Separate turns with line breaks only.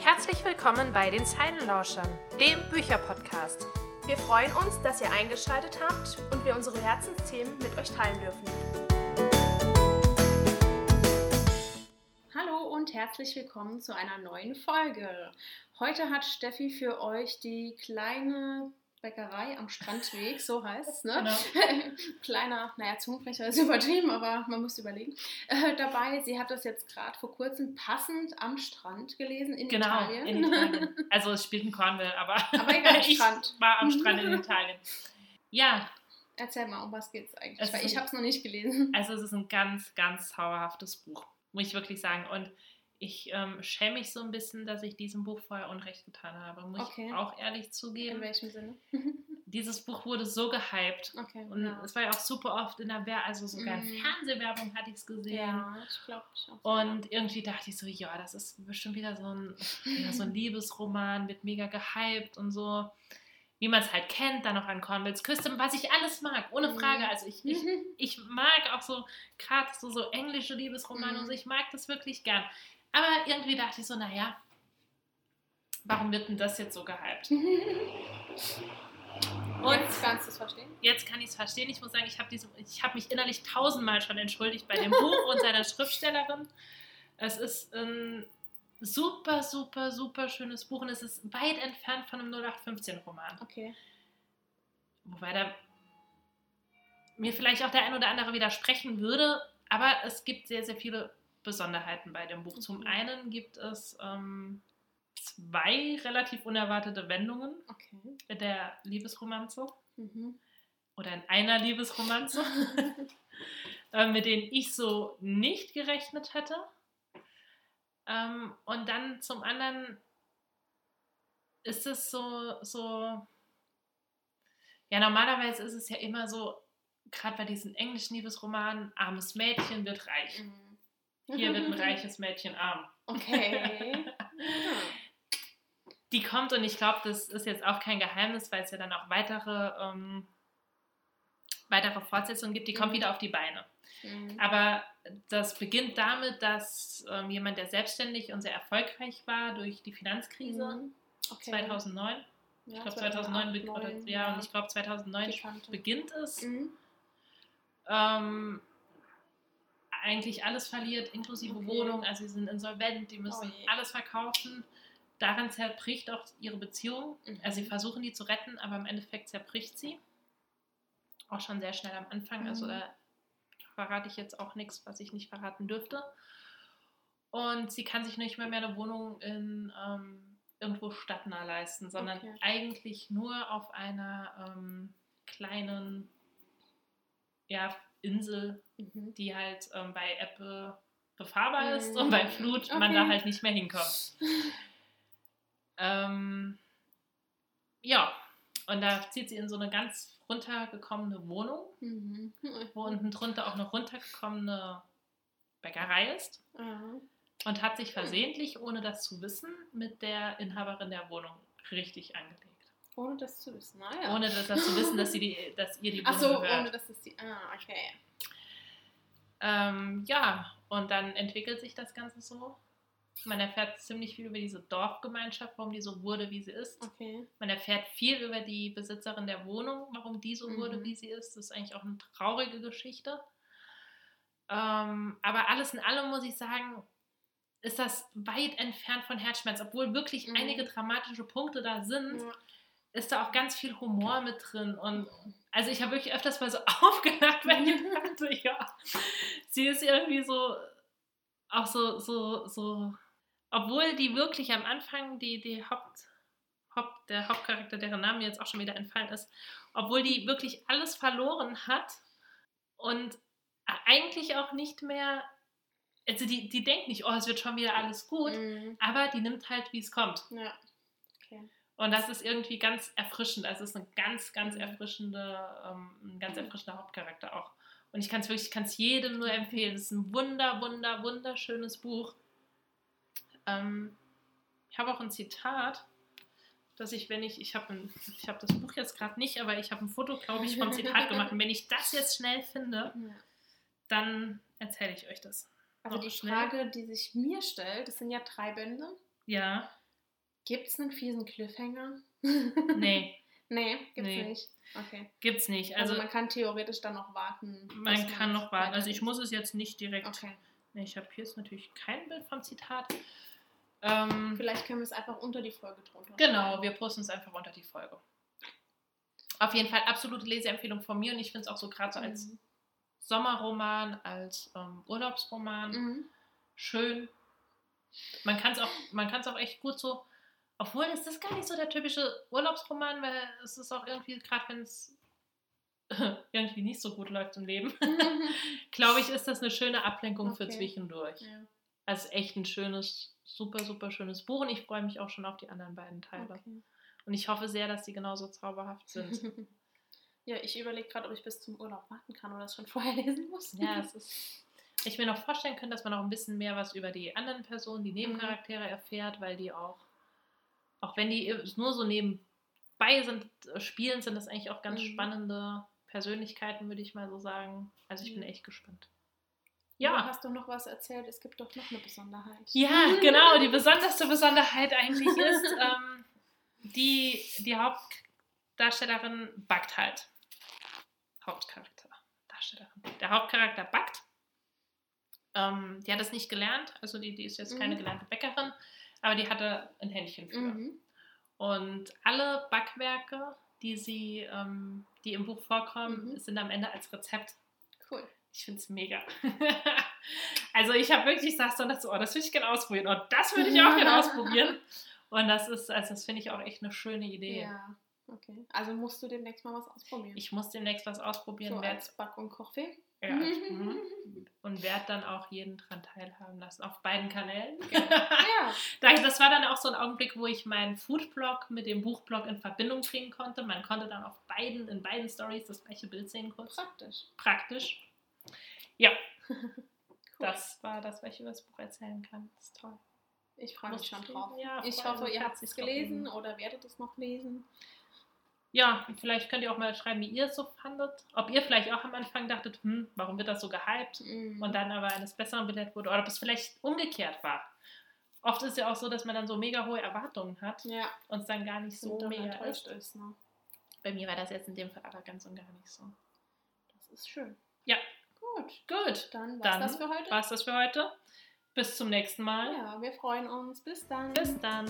Herzlich willkommen bei den Zeilenlauschern, dem Bücherpodcast.
Wir freuen uns, dass ihr eingeschaltet habt und wir unsere Herzensthemen mit euch teilen dürfen. Hallo und herzlich willkommen zu einer neuen Folge. Heute hat Steffi für euch die kleine Bäckerei am Strandweg, so heißt es, ne? Genau. Kleiner, naja, Zungenbrecher ist übertrieben, aber man muss überlegen. Äh, dabei, sie hat das jetzt gerade vor kurzem passend am Strand gelesen in
genau,
Italien.
In Italien. Also es spielt in Cornwall, aber,
aber egal,
ich
Strand.
war am Strand in Italien. Ja.
Erzähl mal, um was geht es eigentlich? Weil ich habe es noch nicht gelesen.
Also es ist ein ganz, ganz zauberhaftes Buch, muss ich wirklich sagen. Und ich ähm, schäme mich so ein bisschen, dass ich diesem Buch vorher Unrecht getan habe, muss okay. ich auch ehrlich zugeben.
In welchem Sinne?
Dieses Buch wurde so gehypt.
Okay,
und ja. es war ja auch super oft in der Werbung, also sogar in mhm. Fernsehwerbung hatte ich es gesehen.
Ja, ich glaube ich auch.
Und irgendwie dachte ich so, ja, das ist bestimmt wieder so ein, ja, so ein Liebesroman, wird mega gehypt und so wie man es halt kennt, dann noch an Cornwalls Küste, was ich alles mag, ohne mhm. Frage. Also ich, ich, ich mag auch so gerade so, so englische Liebesromane mhm. und so, ich mag das wirklich gern. Aber irgendwie dachte ich so, naja, warum wird denn das jetzt so gehypt? Und
jetzt kannst du es verstehen?
Jetzt kann ich es verstehen. Ich muss sagen, ich habe hab mich innerlich tausendmal schon entschuldigt bei dem Buch und seiner Schriftstellerin. Es ist ein super, super, super schönes Buch und es ist weit entfernt von einem 0815-Roman.
Okay.
Wobei da mir vielleicht auch der ein oder andere widersprechen würde, aber es gibt sehr, sehr viele Besonderheiten bei dem Buch. Zum einen gibt es ähm, zwei relativ unerwartete Wendungen
okay.
der Liebesromanze.
Mhm.
Oder in einer Liebesromanze, äh, mit denen ich so nicht gerechnet hätte. Ähm, und dann zum anderen ist es so, so, ja, normalerweise ist es ja immer so, gerade bei diesen englischen Liebesromanen, armes Mädchen wird reich. Mhm. Hier wird ein reiches Mädchen arm.
Okay.
Die kommt und ich glaube, das ist jetzt auch kein Geheimnis, weil es ja dann auch weitere, ähm, weitere Fortsetzungen gibt. Die kommt mhm. wieder auf die Beine. Mhm. Aber das beginnt damit, dass ähm, jemand, der selbstständig und sehr erfolgreich war durch die Finanzkrise mhm. okay. 2009, ja, ich glaube 2009, 2009 oder, ja, ja, und ich glaube 2009 beginnt es. Mhm. Ähm, eigentlich alles verliert, inklusive okay. Wohnung. Also sie sind insolvent, die müssen oh alles verkaufen. Daran zerbricht auch ihre Beziehung. Mhm. Also sie versuchen die zu retten, aber im Endeffekt zerbricht sie. Auch schon sehr schnell am Anfang. Also mhm. Also da verrate ich jetzt auch nichts, was ich nicht verraten dürfte. Und sie kann sich nicht mehr, mehr eine Wohnung in ähm, irgendwo stadtnah leisten, sondern okay. eigentlich nur auf einer ähm, kleinen ja, Insel, mhm. die halt ähm, bei Apple befahrbar ist mhm. und bei Flut okay. man da halt nicht mehr hinkommt. ähm, ja, und da zieht sie in so eine ganz runtergekommene Wohnung,
mhm.
wo unten drunter auch eine runtergekommene Bäckerei ist.
Mhm.
Und hat sich versehentlich, ohne das zu wissen, mit der Inhaberin der Wohnung richtig angelegt.
Ohne das zu wissen, naja.
Ohne das, das zu wissen, dass, sie die, dass ihr die Wohnung
Ach so, gehört. ohne dass es die... Ah, okay.
Ähm, ja, und dann entwickelt sich das Ganze so. Man erfährt ziemlich viel über diese Dorfgemeinschaft, warum die so wurde, wie sie ist.
Okay.
Man erfährt viel über die Besitzerin der Wohnung, warum die so mhm. wurde, wie sie ist. Das ist eigentlich auch eine traurige Geschichte. Ähm, aber alles in allem muss ich sagen, ist das weit entfernt von Herzschmerz, obwohl wirklich mhm. einige dramatische Punkte da sind. Ja ist da auch ganz viel Humor mit drin. Und also ich habe wirklich öfters mal so aufgelacht, wenn ich dachte, ja, sie ist irgendwie so, auch so, so, so, obwohl die wirklich am Anfang die, die Haupt, Haupt, der Hauptcharakter, deren Name jetzt auch schon wieder entfallen ist, obwohl die wirklich alles verloren hat und eigentlich auch nicht mehr, also die, die denkt nicht, oh, es wird schon wieder alles gut, mhm. aber die nimmt halt, wie es kommt.
Ja. Okay.
Und das ist irgendwie ganz erfrischend. Also es ist ein ganz, ganz erfrischende, ähm, ein ganz erfrischender Hauptcharakter auch. Und ich kann es wirklich, ich kann es jedem nur empfehlen. Es ist ein wunder, wunder, wunderschönes Buch. Ähm, ich habe auch ein Zitat, dass ich, wenn ich, ich habe ich hab das Buch jetzt gerade nicht, aber ich habe ein Foto, glaube ich, vom Zitat gemacht. Und wenn ich das jetzt schnell finde, dann erzähle ich euch das.
Also die Frage, die sich mir stellt, das sind ja drei Bände.
Ja.
Gibt es einen fiesen Cliffhanger?
Nee.
nee, gibt's nee. nicht. Okay.
Gibt's nicht.
Also, also, man kann theoretisch dann noch warten.
Man kann noch warten. Also ich muss es jetzt nicht direkt. Okay. Nee, ich habe hier jetzt natürlich kein Bild vom Zitat.
Ähm, Vielleicht können wir es einfach unter die Folge drunter.
Genau, wir posten es einfach unter die Folge. Auf jeden Fall absolute Leseempfehlung von mir und ich finde es auch so gerade so als mhm. Sommerroman, als ähm, Urlaubsroman mhm. schön. Man kann es auch, auch echt gut so, obwohl es ist gar nicht so der typische Urlaubsroman, weil es ist auch irgendwie, gerade wenn es irgendwie nicht so gut läuft im Leben, glaube ich, ist das eine schöne Ablenkung okay. für zwischendurch. Ja. Also echt ein schönes, super, super schönes Buch und ich freue mich auch schon auf die anderen beiden Teile. Okay. Und ich hoffe sehr, dass sie genauso zauberhaft sind.
ja, ich überlege gerade, ob ich bis zum Urlaub warten kann oder es schon vorher lesen muss.
Ja, es ist. Ich mir noch vorstellen können, dass man auch ein bisschen mehr was über die anderen Personen, die Nebencharaktere erfährt, weil die auch, auch wenn die nur so nebenbei sind, äh, spielen, sind das eigentlich auch ganz mhm. spannende Persönlichkeiten, würde ich mal so sagen. Also ich mhm. bin echt gespannt.
Ja. Du hast du noch was erzählt? Es gibt doch noch eine Besonderheit.
Ja, genau. Die besonderste Besonderheit eigentlich ist, ähm, die, die Hauptdarstellerin backt halt. Hauptcharakter. Darstellerin. Der Hauptcharakter backt. Ähm, die hat es nicht gelernt, also die, die ist jetzt mhm. keine gelernte Bäckerin, aber die hatte ein Händchen für. Mhm. Und alle Backwerke, die sie, ähm, die im Buch vorkommen, mhm. sind am Ende als Rezept.
Cool.
Ich finde es mega. also ich habe wirklich gesagt, so, oh, das würde ich gerne ausprobieren. Und das würde ich auch gerne ausprobieren. Und das ist, also das finde ich auch echt eine schöne Idee.
Ja, okay. Also musst du demnächst mal was ausprobieren.
Ich muss demnächst was ausprobieren.
So als Back- und Kochfee.
Ja. Mhm. und werde dann auch jeden dran teilhaben lassen, auf beiden Kanälen. Genau. Ja. das war dann auch so ein Augenblick, wo ich meinen Foodblog mit dem Buchblog in Verbindung bringen konnte. Man konnte dann auf beiden, in beiden Stories das gleiche Bild sehen kurz.
Praktisch.
Praktisch. Ja. cool. Das war das, was ich über das Buch erzählen kann. Das ist toll.
Ich freue mich schon drauf. Ja, ich hoffe, ihr habt es gelesen oder werdet es noch lesen.
Ja, vielleicht könnt ihr auch mal schreiben, wie ihr es so fandet. Ob ihr vielleicht auch am Anfang dachtet, hm, warum wird das so gehypt mm. und dann aber eines Besseren belehrt wurde. Oder ob es vielleicht umgekehrt war. Oft ist ja auch so, dass man dann so mega hohe Erwartungen hat
ja.
und es dann gar nicht so
mega enttäuscht ist. ist ne?
Bei mir war das jetzt in dem Fall aber ganz und gar nicht so.
Das ist schön.
Ja.
Gut.
Gut.
Dann war das für heute.
War's das für heute. Bis zum nächsten Mal.
Ja, wir freuen uns. Bis dann.
Bis dann.